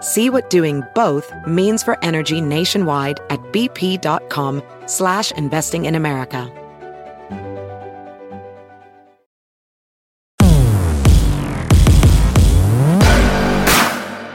See what doing both means for energy nationwide at bp.com slash investing in America.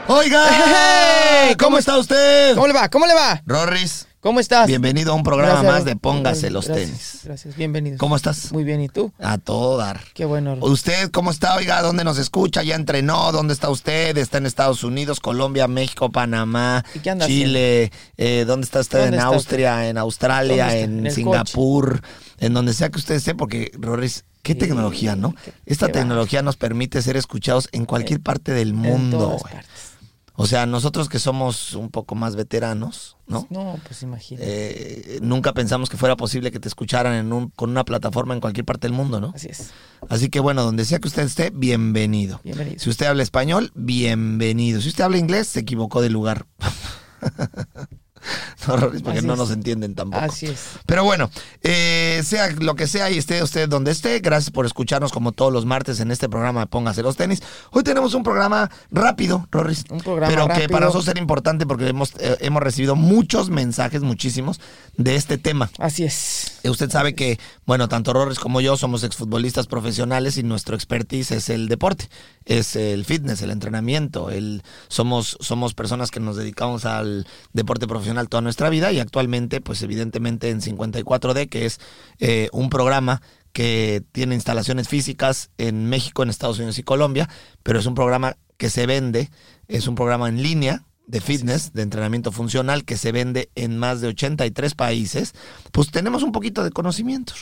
Oiga, ¡Hey! ¿cómo está usted? ¿Cómo le va? ¿Cómo le va? Rorris, ¿Cómo estás? bienvenido a un programa Gracias. más de Póngase los Gracias, tenis. Gracias, bienvenido. ¿Cómo estás? Muy bien, ¿y tú? A todo dar. Qué bueno. ¿Usted cómo está? Oiga, ¿dónde nos escucha? ¿Ya entrenó? ¿Dónde está usted? ¿Está en Estados Unidos, Colombia, México, Panamá, ¿Y qué anda Chile? Eh, ¿Dónde está usted? ¿Dónde ¿En está Austria, en Australia, en, Singapur? En donde sea que usted esté, porque, Rorris, qué Sí, tecnología, ¿no? qué- Esta qué tecnología nos permite ser escuchados en cualquier parte del En mundo. todas güey. partes. O sea, nosotros que somos un poco más veteranos, ¿no? No, pues imagínate. Eh, nunca pensamos que fuera posible que te escucharan en un, con una plataforma en cualquier parte del mundo, ¿no? Así es. Así que bueno, donde sea que usted esté, bienvenido. Bienvenido. Si usted habla español, bienvenido. Si usted habla inglés, se equivocó de lugar. no, Roris, porque Así no es. nos entienden tampoco. Así es. Pero bueno, eh, sea lo que sea y esté usted donde esté, gracias por escucharnos como todos los martes en este programa de Póngase los tenis. Hoy tenemos un programa rápido, Rorris. Un programa Pero que para nosotros era importante porque hemos, eh, hemos recibido muchos mensajes, muchísimos, de este tema. Así es. Eh, Usted sabe que, bueno, tanto Rorris como yo somos exfutbolistas profesionales y nuestro expertise es el deporte, es el fitness, el entrenamiento. El, somos, somos personas que nos dedicamos al deporte profesional toda nuestra vida y actualmente, pues evidentemente en 54D, que es eh, un programa que tiene instalaciones físicas en México, en Estados Unidos y Colombia, pero es un programa que se vende, es un programa en línea de fitness, de entrenamiento funcional, que se vende en más de 83 países, pues tenemos un poquito de conocimiento.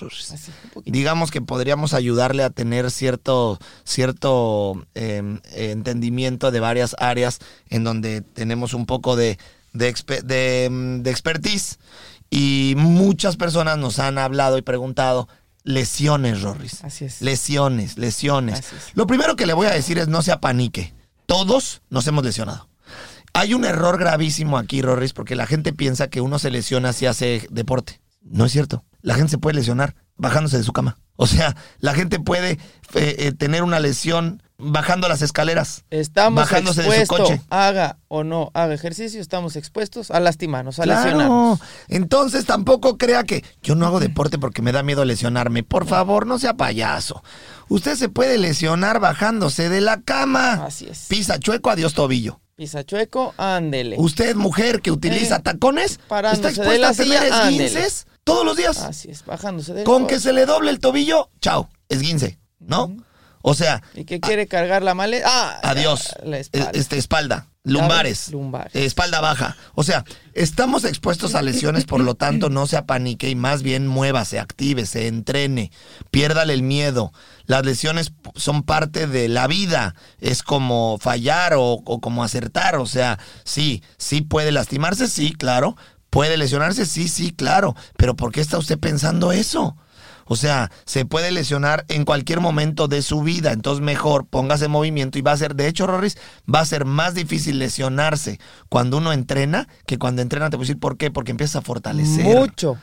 Digamos que podríamos ayudarle a tener cierto, cierto eh, entendimiento de varias áreas en donde tenemos un poco de, de, mm, de expertise y muchas personas nos han hablado y preguntado lesiones, Rorris. Así es. Lesiones, lesiones. Así es. Lo primero que le voy a decir es no se apanique. Todos nos hemos lesionado. Hay un error gravísimo aquí, Rorris, porque la gente piensa que uno se lesiona si hace deporte. No es cierto. La gente se puede lesionar bajándose de su cama. O sea, la gente puede eh, eh, tener una lesión bajando las escaleras. Estamos bajándose de su coche. haga o no haga ejercicio, estamos expuestos a lastimarnos, a Claro. lesionarnos. Entonces tampoco crea que yo no hago deporte porque me da miedo lesionarme. Por favor, no sea payaso. Usted se puede lesionar bajándose de la cama. Así es. Pisa chueco, adiós tobillo. Pisa chueco, ándele. Usted, mujer que utiliza Eh, tacones, está de expuesta la a tener silla, ándele. esguinces todos los días. Así es, bajándose del Con que se le doble el tobillo, chao, esguince, ¿no? O sea, ¿Y qué quiere cargar la maleta? Ah, adiós. La espalda. Este, espalda, lumbares, Lumbares. espalda baja. O sea, estamos expuestos a lesiones, por lo tanto, no se apanique y más bien muévase, actívese, entrene, piérdale el miedo. Las lesiones son parte de la vida. Es como fallar o, o como acertar. O sea, sí, sí puede lastimarse, sí, claro. Puede lesionarse, sí, sí, claro. Pero ¿por qué está usted pensando eso? O sea, se puede lesionar en cualquier momento de su vida. Entonces, mejor póngase en movimiento y va a ser, de hecho, Rorris, va a ser más difícil lesionarse cuando uno entrena que cuando entrena. Te voy a decir por qué. Porque empieza a fortalecer. Mucho,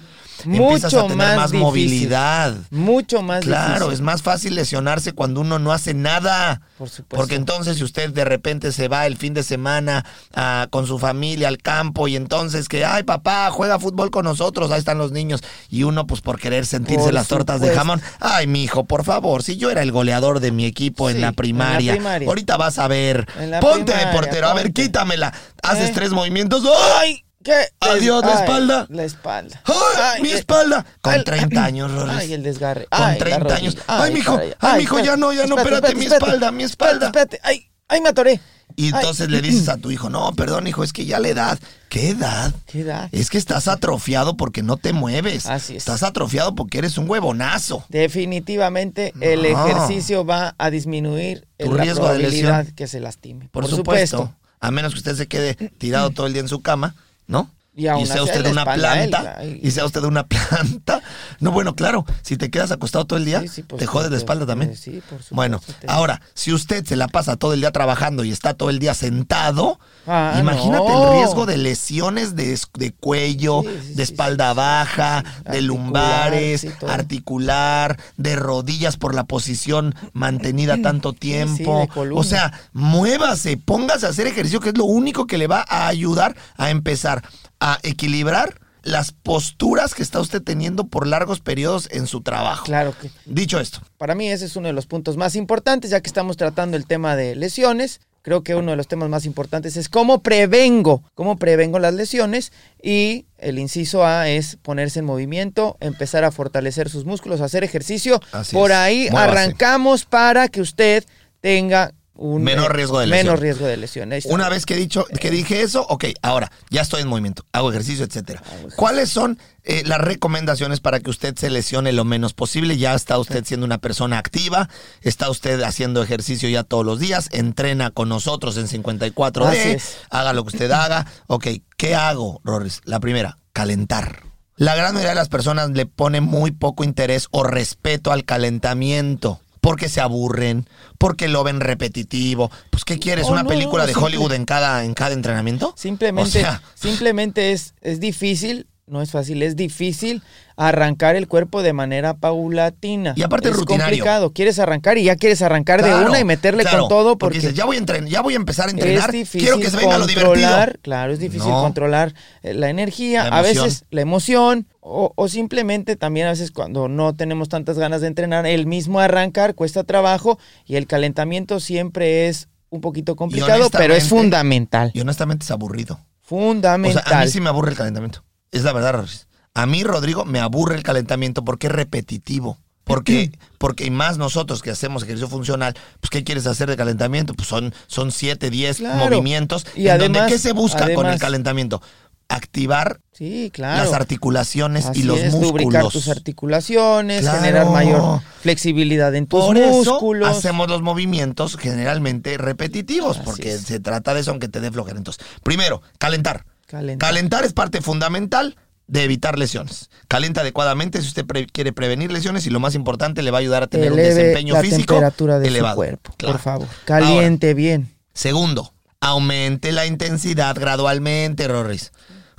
Empiezas mucho a tener más, movilidad. Mucho más Claro, difícil. es más fácil lesionarse cuando uno no hace nada. Por supuesto. Porque entonces si usted de repente se va el fin de semana ah, con su familia al campo y entonces que, ay papá, juega fútbol con nosotros, ahí están los niños. Y uno pues por querer sentirse Por las tortas de jamón, ay mi hijo, por favor, si yo era el goleador de mi equipo en, la en la primaria, ahorita vas a ver, ponte de primaria, portero, a ver, quítamela, haces Eh. tres movimientos, ay, ¿Qué? Adiós, la Ay, espalda. La espalda. ¡Ay, mi espalda! Con ay, 30 años, Rorris. Ay, el desgarre. Con Ay, la 30 años. Ay, mijo, caray. ay, mijo, ya no, ya no, espérate, mi espalda, mi espalda. Espérate, espérate. Ay, ay, me atoré. Y Ay. entonces le dices a tu hijo, no, perdón, hijo, es que ya la edad. ¿Qué edad? ¿Qué edad? Es que estás atrofiado porque no te mueves. Así es. Estás atrofiado porque eres un huevonazo. Definitivamente el ejercicio va a disminuir Tu la riesgo de lesión. que se lastime. Por, supuesto. A menos que usted se quede tirado todo el día en su cama, ¿no? Y sea usted la una él, planta. Y sea usted una planta. No, bueno, claro, si te quedas acostado todo el día, Sí, sí, por te jodes la espalda también. sí, por supuesto, Bueno, ahora, si usted se la pasa todo el día trabajando y está todo el día sentado, Ah, imagínate no. el riesgo de lesiones de, de cuello, de espalda baja, de lumbares, articular, de rodillas por la posición mantenida tanto tiempo. de o sea, muévase, póngase a hacer ejercicio, que es lo único que le va a ayudar a empezar a equilibrar las posturas que está usted teniendo por largos periodos en su trabajo. Claro que Dicho esto, para mí ese es uno de los puntos más importantes, ya que estamos tratando el tema de lesiones. Creo que uno de los temas más importantes es cómo prevengo, cómo prevengo las lesiones y el inciso A es ponerse en movimiento, empezar a fortalecer sus músculos, hacer ejercicio. Así Por ahí Muévase. arrancamos para que usted tenga un Menor eh, riesgo de lesión. Menos riesgo de lesión. Una vez que, he dicho, que dije eso, ok, ahora ya estoy en movimiento, hago ejercicio, etcétera. ¿Cuáles son eh, las recomendaciones para que usted se lesione lo menos posible? Ya está usted siendo una persona activa, está usted haciendo ejercicio ya todos los días, entrena con nosotros en 54D, Así es. haga lo que usted haga. Ok, ¿qué hago, Rorris? La primera, calentar. La gran mayoría de las personas le pone muy poco interés o respeto al calentamiento. Porque se aburren, porque lo ven repetitivo. Pues, ¿qué quieres? ¿Una no, película de Hollywood en cada, en cada entrenamiento? Simplemente, O sea, simplemente es, es difícil, no es fácil, es difícil arrancar el cuerpo de manera paulatina. Y aparte es rutinario. complicado. Quieres arrancar y ya quieres arrancar de una y meterle claro, con todo porque, dices, ya voy a entrenar, ya voy a empezar a entrenar. es difícil Quiero que se venga lo divertido. claro, es difícil No. controlar eh, la energía, La a veces la emoción o, o simplemente también a veces cuando no tenemos tantas ganas de entrenar, el mismo arrancar cuesta trabajo y el calentamiento siempre es un poquito complicado, pero es fundamental. Y honestamente es aburrido. O Fundamental. sea, a mí sí me aburre el calentamiento. Es la verdad. A mí, Rodrigo, me aburre el calentamiento porque es repetitivo. Porque, porque y más nosotros que hacemos ejercicio funcional, pues ¿qué quieres hacer de calentamiento? Pues son, son 7, 10 Claro. movimientos. Y en donde, además- ¿Qué se busca con el calentamiento? Activar Sí, claro. las articulaciones Así y los es, músculos. lubricar tus articulaciones, Claro. generar mayor flexibilidad en tus Por eso músculos. hacemos los movimientos generalmente repetitivos, Así porque es. se trata de eso, aunque te dé flojera. Entonces, primero, calentar. Calentar. Calentar es parte fundamental de evitar lesiones. Calienta adecuadamente si usted pre- quiere prevenir lesiones y lo más importante, le va a ayudar a tener un desempeño la físico temperatura de elevado. su cuerpo, Claro. por favor. Caliente bien. Segundo, aumente la intensidad gradualmente, Rorris.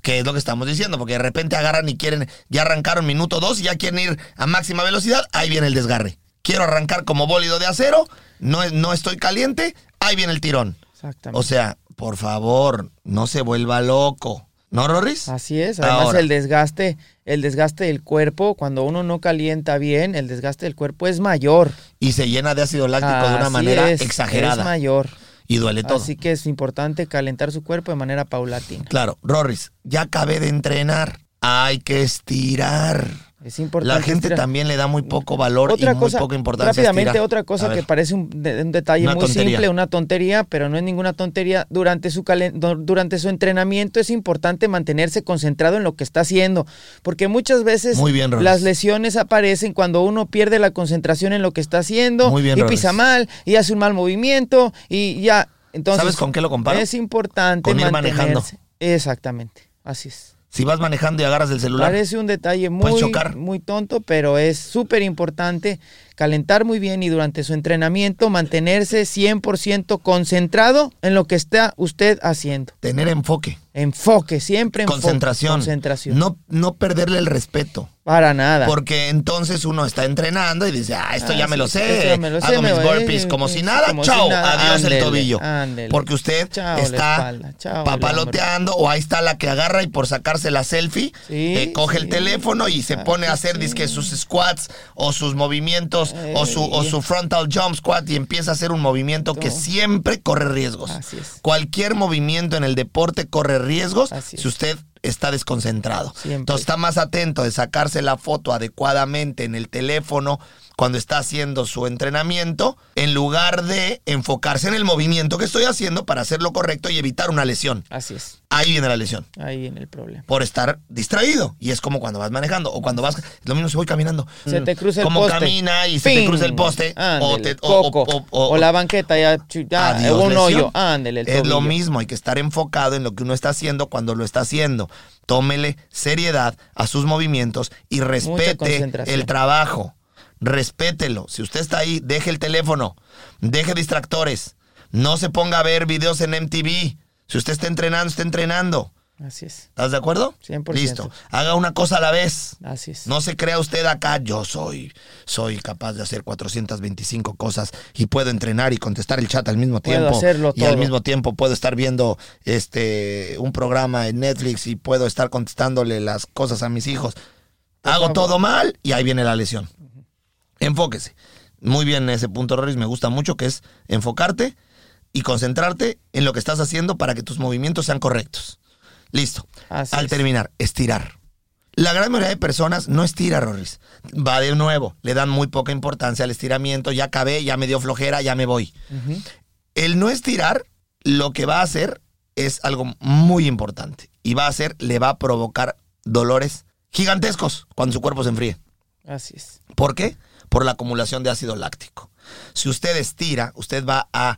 Que es lo que estamos diciendo, porque de repente agarran y quieren, ya arrancaron minuto dos y ya quieren ir a máxima velocidad, ahí viene el desgarre. Quiero arrancar como bólido de acero, no, no estoy caliente, ahí viene el tirón. Exactamente. O sea, por favor, no se vuelva loco. ¿No, Rorris? Así es. Además, Ahora. el desgaste, el desgaste del cuerpo, cuando uno no calienta bien, el desgaste del cuerpo es mayor. Y se llena de ácido láctico de una manera es, exagerada. Es mayor. y duele todo. Así que es importante calentar su cuerpo de manera paulatina. Claro, Rorris, ya acabé de entrenar. Hay que estirar. Es importante. La gente estirar. también le da muy poco valor otra y muy poca importancia. rápidamente, estirar. otra cosa que parece un, de- un detalle Una muy tontería. simple, una tontería, pero no es ninguna tontería. Durante su, calen- durante su entrenamiento es importante mantenerse concentrado en lo que está haciendo, porque muchas veces Muy bien, Rolis. las lesiones aparecen cuando uno pierde la concentración en lo que está haciendo bien, y pisa mal y hace un mal movimiento y ya. Entonces, ¿Sabes con qué lo comparo? Es importante Con ir manejando. mantenerse. Exactamente, así es. Si vas manejando y agarras el celular, Parece un detalle muy tonto, pero es súper importante calentar muy bien y durante su entrenamiento mantenerse 100% concentrado en lo que está usted haciendo. tener enfoque, Enfoque, siempre enfoque. concentración, Concentración. No, no perderle el respeto. Para nada. Porque entonces uno está entrenando y dice, ah, esto Ah, ya me sí, lo sé. ya me lo Hago mis burpees como si nada. como Chao, si nada. adiós Ándele, el tobillo. ándele. Porque usted Chao está chao papaloteando o ahí está la que agarra y por sacarse la selfie, Sí, eh, coge el teléfono y se Ah, pone a hacer sí. dizque sus squats o sus movimientos o, su, o su frontal jump squat y empieza a hacer un movimiento que siempre corre riesgos. Así es. Cualquier movimiento en el deporte corre riesgos Así es. si usted está desconcentrado. Siempre. Entonces está más atento de sacarse la foto adecuadamente en el teléfono cuando está haciendo su entrenamiento, en lugar de enfocarse en el movimiento que estoy haciendo para hacerlo correcto y evitar una lesión. Así es. Ahí viene la lesión. Ahí viene el problema. Por estar distraído. Y es como cuando vas manejando o cuando vas. Lo mismo si voy caminando. Se te cruza el como poste. camina y se te cruza el poste. o, Ándele, te, o- coco. o- o- O la banqueta ya, ya Adiós, un lesión. hoyo. Ándele, el Es lo mismo, hay que estar enfocado en lo que uno está haciendo cuando lo está haciendo. Tómele seriedad a sus movimientos y respete el trabajo. Respételo. Si usted está ahí, deje el teléfono, deje distractores. No se ponga a ver videos en MTV. Si usted está entrenando, está entrenando. Así es. ¿Estás de acuerdo? 100%. Listo. Haga una cosa a la vez. Así es. No se crea usted acá, yo soy, soy capaz de hacer 425 cosas y puedo entrenar y contestar el chat al mismo Puedo tiempo. hacerlo y al mismo tiempo puedo estar viendo este un programa en Netflix y puedo estar contestándole las cosas a mis hijos. Hago todo mal y ahí viene la lesión. Enfóquese. Muy bien ese punto, Roris, me gusta mucho, que es enfocarte y concentrarte en lo que estás haciendo para que tus movimientos sean correctos. Listo. Así Al es. terminar, estirar. La gran mayoría de personas no estira, Roris. Va de nuevo, le dan muy poca importancia al estiramiento, ya acabé, ya me dio flojera, ya me voy. El no estirar lo que va a hacer es algo muy importante y va a hacer, le va a provocar dolores gigantescos cuando su cuerpo se enfríe. Así es. ¿Por qué? Por la acumulación de ácido láctico. Si usted estira, usted va a,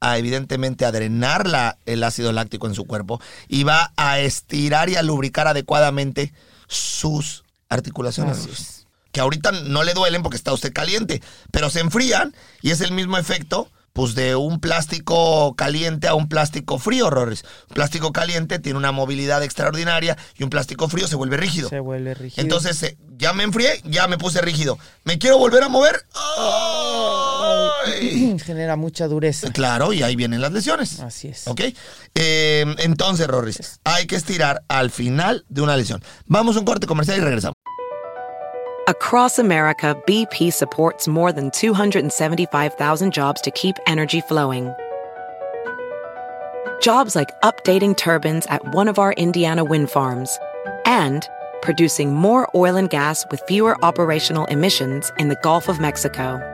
a evidentemente a drenar la- el ácido láctico en su cuerpo y va a estirar y a lubricar adecuadamente sus articulaciones. Que ahorita no le duelen porque está usted caliente, pero se enfrían y es el mismo efecto pues de un plástico caliente a un plástico frío, Rores. Un plástico caliente tiene una movilidad extraordinaria y un plástico frío se vuelve rígido. Se vuelve rígido. Entonces, eh, ya me enfrié, ya me puse rígido. ¿Me quiero volver a mover? ¡Ay! genera mucha dureza. Claro, y ahí vienen las lesiones. Así es. ¿Ok? Eh, entonces, Rorris, hay que estirar al final de una lesión. Vamos a un corte comercial y regresamos. Across America, BP supports more than 275,000 jobs to keep energy flowing. Jobs like updating turbines at one of our Indiana wind farms and producing more oil and gas with fewer operational emissions in the Gulf of Mexico.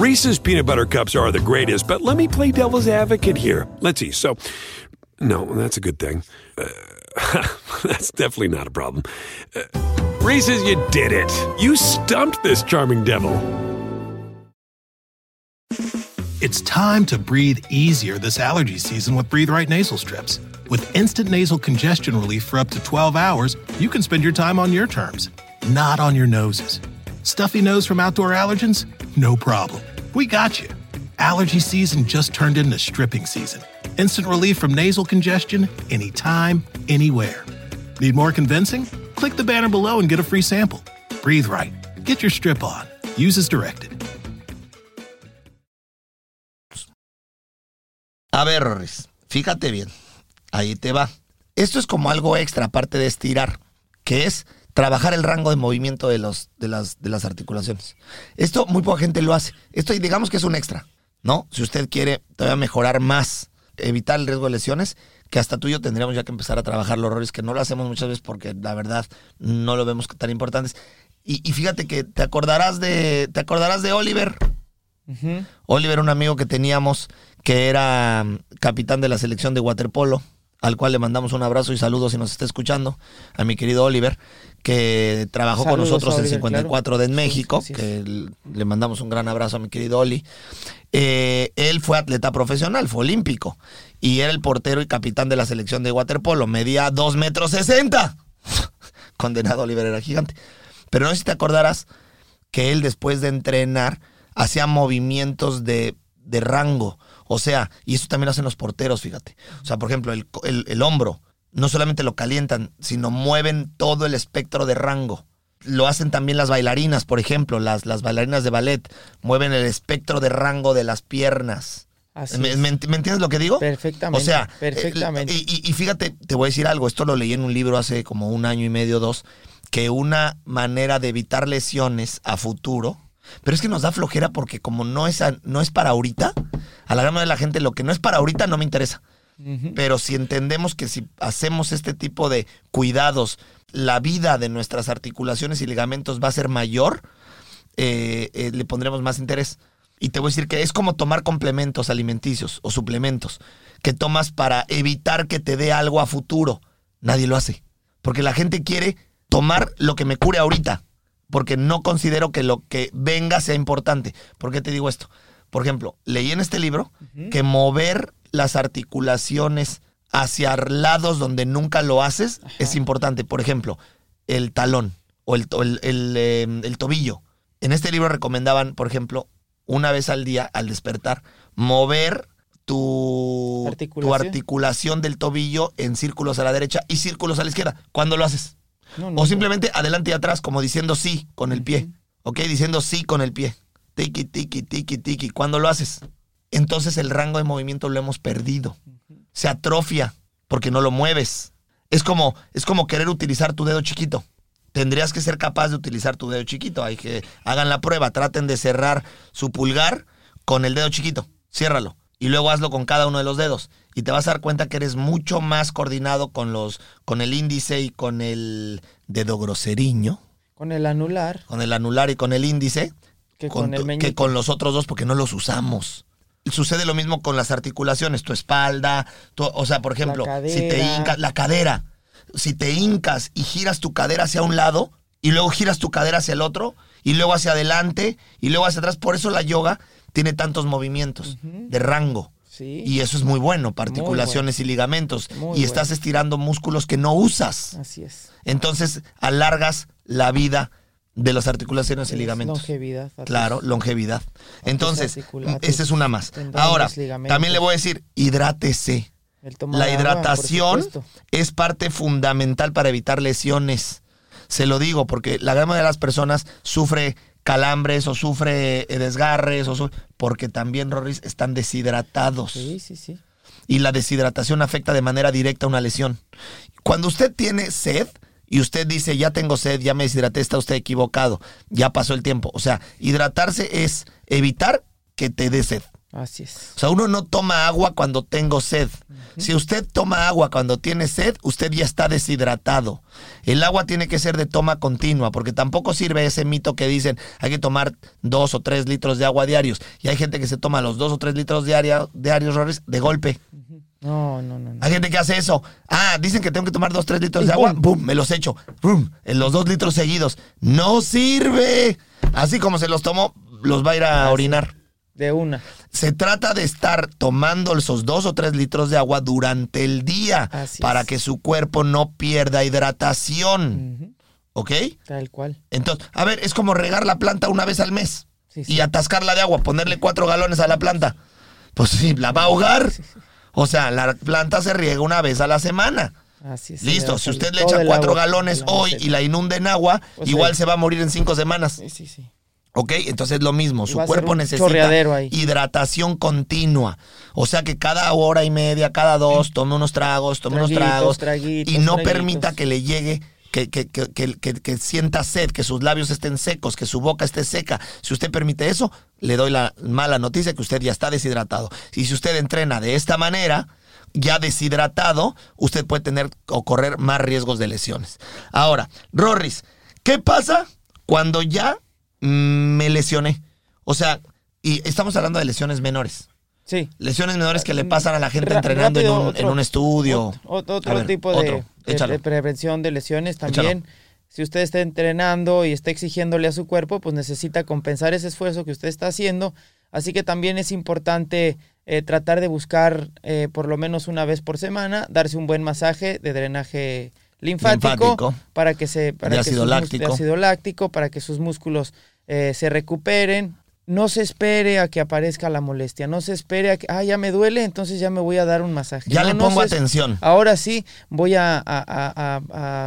Reese's peanut butter cups are the greatest, but let me play devil's advocate here. Let's see. So, no, that's a good thing. Uh, that's definitely not a problem. Uh, Reese's, you did it. You stumped this charming devil. It's time to breathe easier this allergy season with Breathe Right nasal strips. With instant nasal congestion relief for up to 12 hours, you can spend your time on your terms, not on your noses. Stuffy nose from outdoor allergens? No problem. We got you. Allergy season just turned into stripping season. Instant relief from nasal congestion anytime, anywhere. Need more convincing? Click the banner below and get a free sample. Breathe Right. Get your strip on. Use as directed. A ver, fíjate bien. Ahí te va. Esto es como algo extra, aparte de estirar, que es trabajar el rango de movimiento de, los, de, las, de las articulaciones. Esto muy poca gente lo hace. Esto digamos que es un extra, ¿no? Si usted quiere todavía mejorar más, evitar el riesgo de lesiones, que hasta tú y yo tendríamos ya que empezar a trabajar los errores, que no lo hacemos muchas veces porque la verdad no lo vemos tan importantes. Y, y fíjate que te acordarás de, te acordarás de Oliver. Oliver, un amigo que teníamos que era mm, capitán de la selección de waterpolo, al cual le mandamos un abrazo y saludos si nos está escuchando, a mi querido Oliver, que trabajó con nosotros en Oliver, 54 de Sí, México, que le mandamos un gran abrazo a mi querido Oli. Eh, él fue atleta profesional, fue olímpico, y era el portero y capitán de la selección de waterpolo, medía 2 metros 60. condenado Oliver era gigante. Pero no sé si te acordarás que él después de entrenar hacía movimientos de, de rango. O sea, y eso también lo hacen los porteros, fíjate. O sea, por ejemplo, el, el- el hombro, no solamente lo calientan, sino mueven todo el espectro de rango. Lo hacen también las bailarinas, por ejemplo, las, las bailarinas de ballet, mueven el espectro de rango de las piernas. Así ¿Me, me ent- me entiendes lo que digo? Perfectamente, O sea, perfectamente. eh, y, y fíjate, te voy a decir algo, esto lo leí en un libro hace como un año y medio, dos, que una manera de evitar lesiones a futuro, pero es que nos da flojera porque como no es, a- no es para ahorita, a la gran mayoría de la gente lo que no es para ahorita no me interesa. Pero si entendemos que si hacemos este tipo de cuidados, la vida de nuestras articulaciones y ligamentos va a ser mayor, eh, eh, le pondremos más interés. Y te voy a decir que es como tomar complementos alimenticios o suplementos que tomas para evitar que te dé algo a futuro. Nadie lo hace. Porque la gente quiere tomar lo que me cure ahorita. Porque no considero que lo que venga sea importante. ¿Por qué te digo esto? Por ejemplo, leí en este libro que mover las articulaciones hacia lados donde nunca lo haces es importante. Por ejemplo, el talón o el, el- el, eh, el tobillo. En este libro recomendaban, por ejemplo, una vez al día, al despertar, mover tu tu Articulación. articulación del tobillo en círculos a la derecha y círculos a la izquierda. ¿Cuándo lo haces? No, no, O simplemente adelante y atrás, como diciendo sí con el pie. ¿Ok? Diciendo sí con el pie. Tiki, tiki, tiki, tiki. ¿Cuándo lo haces? Entonces el rango de movimiento lo hemos perdido. Se atrofia porque no lo mueves. Es como, es como querer utilizar tu dedo chiquito. Tendrías que ser capaz de utilizar tu dedo chiquito. Hay que hagan la prueba, traten de cerrar su pulgar con el dedo chiquito. Ciérralo. Y luego hazlo con cada uno de los dedos. Y te vas a dar cuenta que eres mucho más coordinado con los, con el índice y con el dedo groseriño, Con el anular, con el anular y con el índice, que con, el meñique. que con los otros dos porque no los usamos. Sucede lo mismo con las articulaciones, tu espalda, tu- o sea, por ejemplo, si te hincas, la cadera, si te hincas y giras tu cadera hacia un lado y luego giras tu cadera hacia el otro y luego hacia adelante y luego hacia atrás, por eso la yoga tiene tantos movimientos de rango. Sí. Y eso es muy bueno para articulaciones y ligamentos. Muy y estás estirando músculos que no usas. Así es. Entonces alargas la vida de las articulaciones y ligamentos. longevidad tus- Claro, longevidad. Entonces, a esa es una más. Ahora, también le voy a decir, hidrátese. La hidratación es parte fundamental para evitar lesiones. Se lo digo porque la gran mayoría de las personas sufre calambres o sufre eh, desgarres o su- porque también, Rorris, están deshidratados Sí, sí, sí. y la deshidratación afecta de manera directa una lesión. Cuando usted tiene sed y usted dice, ya tengo sed, ya me deshidraté, está usted equivocado, ya pasó el tiempo. O sea, hidratarse es evitar que te dé sed. Así es. O sea, uno no toma agua cuando tengo sed. Si usted toma agua cuando tiene sed, usted ya está deshidratado. El agua tiene que ser de toma continua, porque tampoco sirve ese mito que dicen hay que tomar dos o tres litros de agua diarios. Y hay gente que se toma los dos o tres litros diarios Rorris, de golpe. No, no, no. no. Hay gente que hace eso. Ah, dicen que tengo que tomar dos, tres litros Y de agua. ¡Pum! Me los echo. ¡Pum! En los dos litros seguidos. ¡No sirve! Así como se los tomó, los va a ir a orinar. De una. Se trata de estar tomando esos dos o tres litros de agua durante el día Así para es. que su cuerpo no pierda hidratación. ¿Ok? Tal cual. Entonces, a ver, es como regar la planta una vez al mes Sí, sí. y atascarla de agua, ponerle cuatro galones a la planta. Pues sí, la va a ahogar. O sea, la planta se riega una vez a la semana. Así es. Listo, si usted le echa cuatro agua galones hoy y la inunda en agua, O sea, igual se va a morir en cinco semanas. Sí, sí, sí. ¿Ok? Entonces es lo mismo. Su cuerpo necesita hidratación continua. O sea que cada hora y media, cada dos, tome unos tragos, tome unos tragos. traguitos, y no traguitos. permita que le llegue. Que, que, que, que- sienta sed, que sus labios estén secos, que su boca esté seca. Si usted permite eso, le doy la mala noticia que usted ya está deshidratado. Y si usted entrena de esta manera, ya deshidratado, usted puede tener o correr más riesgos de lesiones. Ahora, Rorris, ¿qué pasa cuando ya me lesioné? O sea, y estamos hablando de lesiones menores. Sí. Lesiones menores que le pasan a la gente entrenando en un, otro- en un estudio. Otro, A otro ver, tipo de, otro, de- échalo. de prevención de lesiones también. Si usted está entrenando y está exigiéndole a su cuerpo, pues necesita compensar ese esfuerzo que usted está haciendo. Así que también es importante eh, tratar de buscar eh, por lo menos una vez por semana, darse un buen masaje de drenaje linfático, Linfático. para que se para De que ácido sus láctico. de ácido láctico, para que sus músculos eh, se recuperen. No se espere a que aparezca la molestia, no se espere a que, ah, ya me duele, entonces ya me voy a dar un masaje. Ya No, le pongo atención. Ahora sí voy a, a- a- a-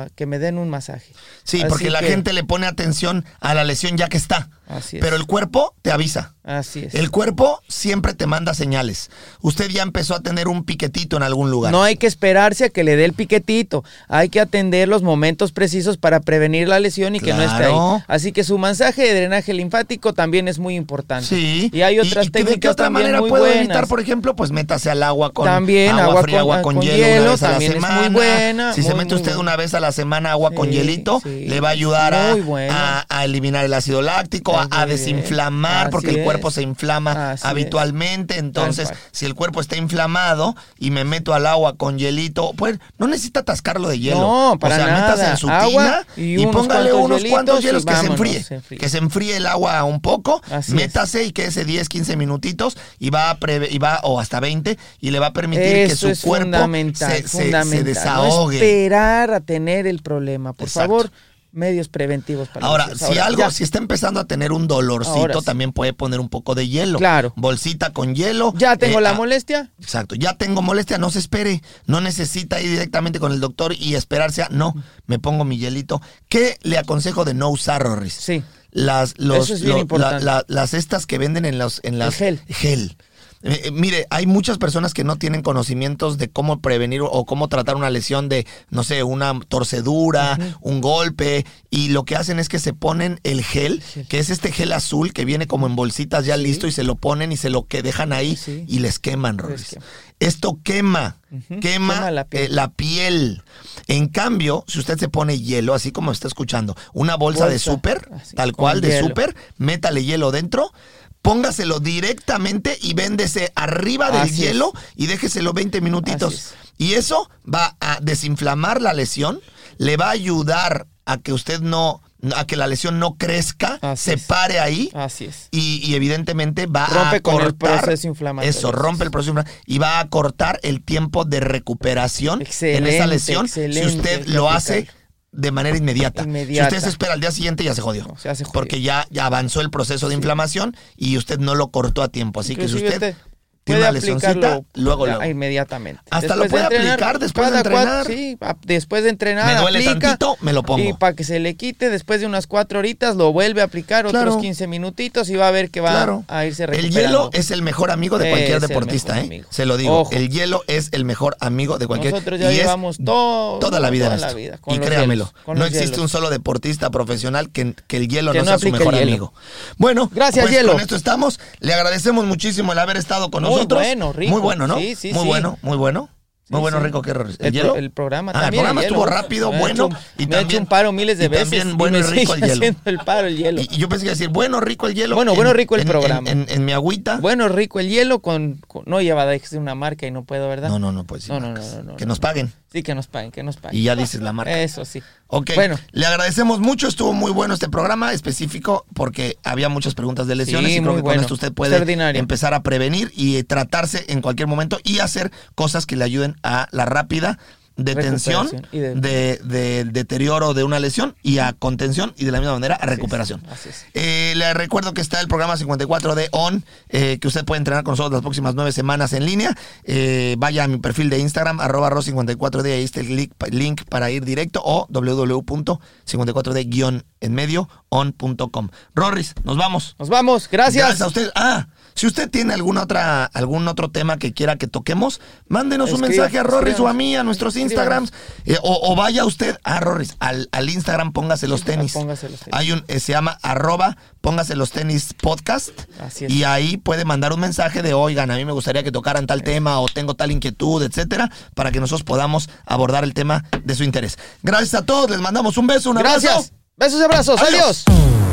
a que me den un masaje. Sí, Así porque la que- gente le pone atención a la lesión ya que está. Así es. Pero el cuerpo te avisa. Así es. El cuerpo siempre te manda señales. Usted ya empezó a tener un piquetito en algún lugar. No hay que esperarse a que le dé el piquetito. Hay que atender los momentos precisos para prevenir la lesión y que no esté ahí. Así que su masaje de drenaje linfático también es muy importante. Sí. Y hay otras ¿Y de técnicas qué otra también manera muy puedo buenas. evitar, por ejemplo? Pues métase al agua con También, agua, agua fría, con- agua con, con hielo, hielo, una vez a la también es muy semana. buena, Si se mete usted buena. una vez a la semana agua con hielito, sí, le va a ayudar a eliminar el ácido láctico, a, desinflamar, porque el cuerpo es. se inflama Así habitualmente. Entonces, si el cuerpo está inflamado y me meto al agua con hielito, pues no necesita atascarlo de hielo. No, para o sea, nada. en su Agua tina y y, unos póngale unos cuantos hielitos hielos que se enfríe. se enfríe. Que se enfríe el agua un poco, Así es. métase y quédese 10, 15 minutitos y va a preve- y va o hasta 20 y le va a permitir que su cuerpo fundamental, se, se- fundamental. se desahogue. No esperar a tener el problema. Por Exacto. favor, medios preventivos para Ahora, los- si algo, ya. si está empezando a tener un dolorcito, Ahora sí. también puede poner un poco de hielo. Claro. Bolsita con hielo. Ya tengo Eh, la ah, molestia. Exacto, ya tengo molestia, no se espere, no necesita ir directamente con el doctor y esperarse a, no, me pongo mi hielito. ¿Qué le aconsejo de no usar, Rorris? Sí. Las, los, Eso es bien lo- importante. la- la- las estas que venden en, los, en las... gel. Gel. Eh, eh, mire, hay muchas personas que no tienen conocimientos de cómo prevenir o- cómo tratar una lesión de, no sé, una torcedura, un golpe, y lo que hacen es que se ponen el gel, que es este gel azul que viene como en bolsitas ya listo y se lo ponen y se lo que dejan ahí Sí. y les queman, quema. Esto quema, quema, quema la eh, piel. la piel. En cambio, si usted se pone hielo, así como está escuchando, una bolsa, de Bolsa, súper, así, tal cual de súper, métale hielo dentro, póngaselo directamente y véndese arriba del Así es. hielo y déjeselo 20 minutitos. Y eso va a desinflamar la lesión, le va a ayudar a que usted no, a que la lesión no crezca, Así se es. pare ahí. Así es. Y, y evidentemente va Rompe a con el cortar proceso inflamatorio. Eso, rompe el proceso inflamatorio y va a cortar el tiempo de recuperación en esa lesión si usted lo aplicar. hace de manera inmediata. Inmediata. Si usted se espera al día siguiente ya se jodió. No, se hace jodido. Porque ya, ya avanzó el proceso de inflamación y usted no lo cortó a tiempo. Así que si usted tiene puede una lesioncita, luego, luego. inmediatamente. Hasta lo puede aplicar después de cuatro- entrenar. sí, después de entrenar. Me duele aplica, tantito, me lo pongo. Y para que se le quite, después de unas cuatro horitas, lo vuelve a aplicar Claro. otros 15 minutitos y va a ver que va Claro. a irse El recuperando. hielo es el mejor amigo de cualquier Es el deportista, ¿eh? Se lo digo. Ojo. El hielo es el mejor amigo de cualquier Nosotros ya y llevamos todo- toda la vida toda en la esto. vida y créamelo, hielos, no existe hielos. un solo deportista profesional que, que el hielo Que no no sea su mejor el amigo. Bueno, Gracias, pues hielo. con esto estamos. Le agradecemos muchísimo el haber estado con Muy nosotros. bueno, rico. Muy bueno, ¿no? Sí, sí, muy sí. bueno, muy bueno. Muy bueno, rico, ¿qué error? ¿El, El, hielo? el programa Ah, el programa estuvo hielo. rápido, Me bueno. hecho- y me ha también, hecho un paro miles de veces. También bueno y me rico el hielo. el paro el hielo. Y, y yo pensé que iba a decir, bueno, rico el hielo. Bueno, bueno, rico el en- programa. En, mi agüita. Bueno, rico el hielo con, con- no lleva de una marca y no puedo, ¿verdad? No, no, no, pues sí. No, no, marcas. no, no, no, Que no. nos paguen. Sí, que nos paguen, que nos paguen. Y ya dices la marca. Eso sí. Ok, Bueno. le agradecemos mucho, estuvo muy bueno este programa específico porque había muchas preguntas de lesiones Sí, y creo que bueno. con esto usted puede empezar a prevenir y tratarse en cualquier momento y hacer cosas que le ayuden a la rápida de- de, de deterioro de una lesión y a contención y de la misma manera a recuperación. así es. Eh, le recuerdo que está el programa 54 de ON, eh, que usted puede entrenar con nosotros las próximas nueve semanas en línea. Eh, vaya a mi perfil de Instagram, arroba ro54d, ahí está el link, link para ir directo o www.54d en medio on.com. Rorris, nos vamos. Nos vamos, gracias. a usted. Ah, si usted tiene alguna otra, algún otro tema que quiera que toquemos, mándenos un mensaje a Rorris o a mí, a nuestros Instagrams. eh, o, o vaya usted a Rorris, al, al Instagram, póngase los tenis. póngase los tenis. Hay un, eh, se llama arroba, póngase los tenis podcast. Así es. Y ahí puede mandar un mensaje de, oigan, a mí me gustaría que tocaran tal tema o tengo tal inquietud, etcétera, para que nosotros podamos abordar el tema de su interés. Gracias a todos, les mandamos un beso, un abrazo. Gracias. Besos y abrazos. Adiós. Adiós.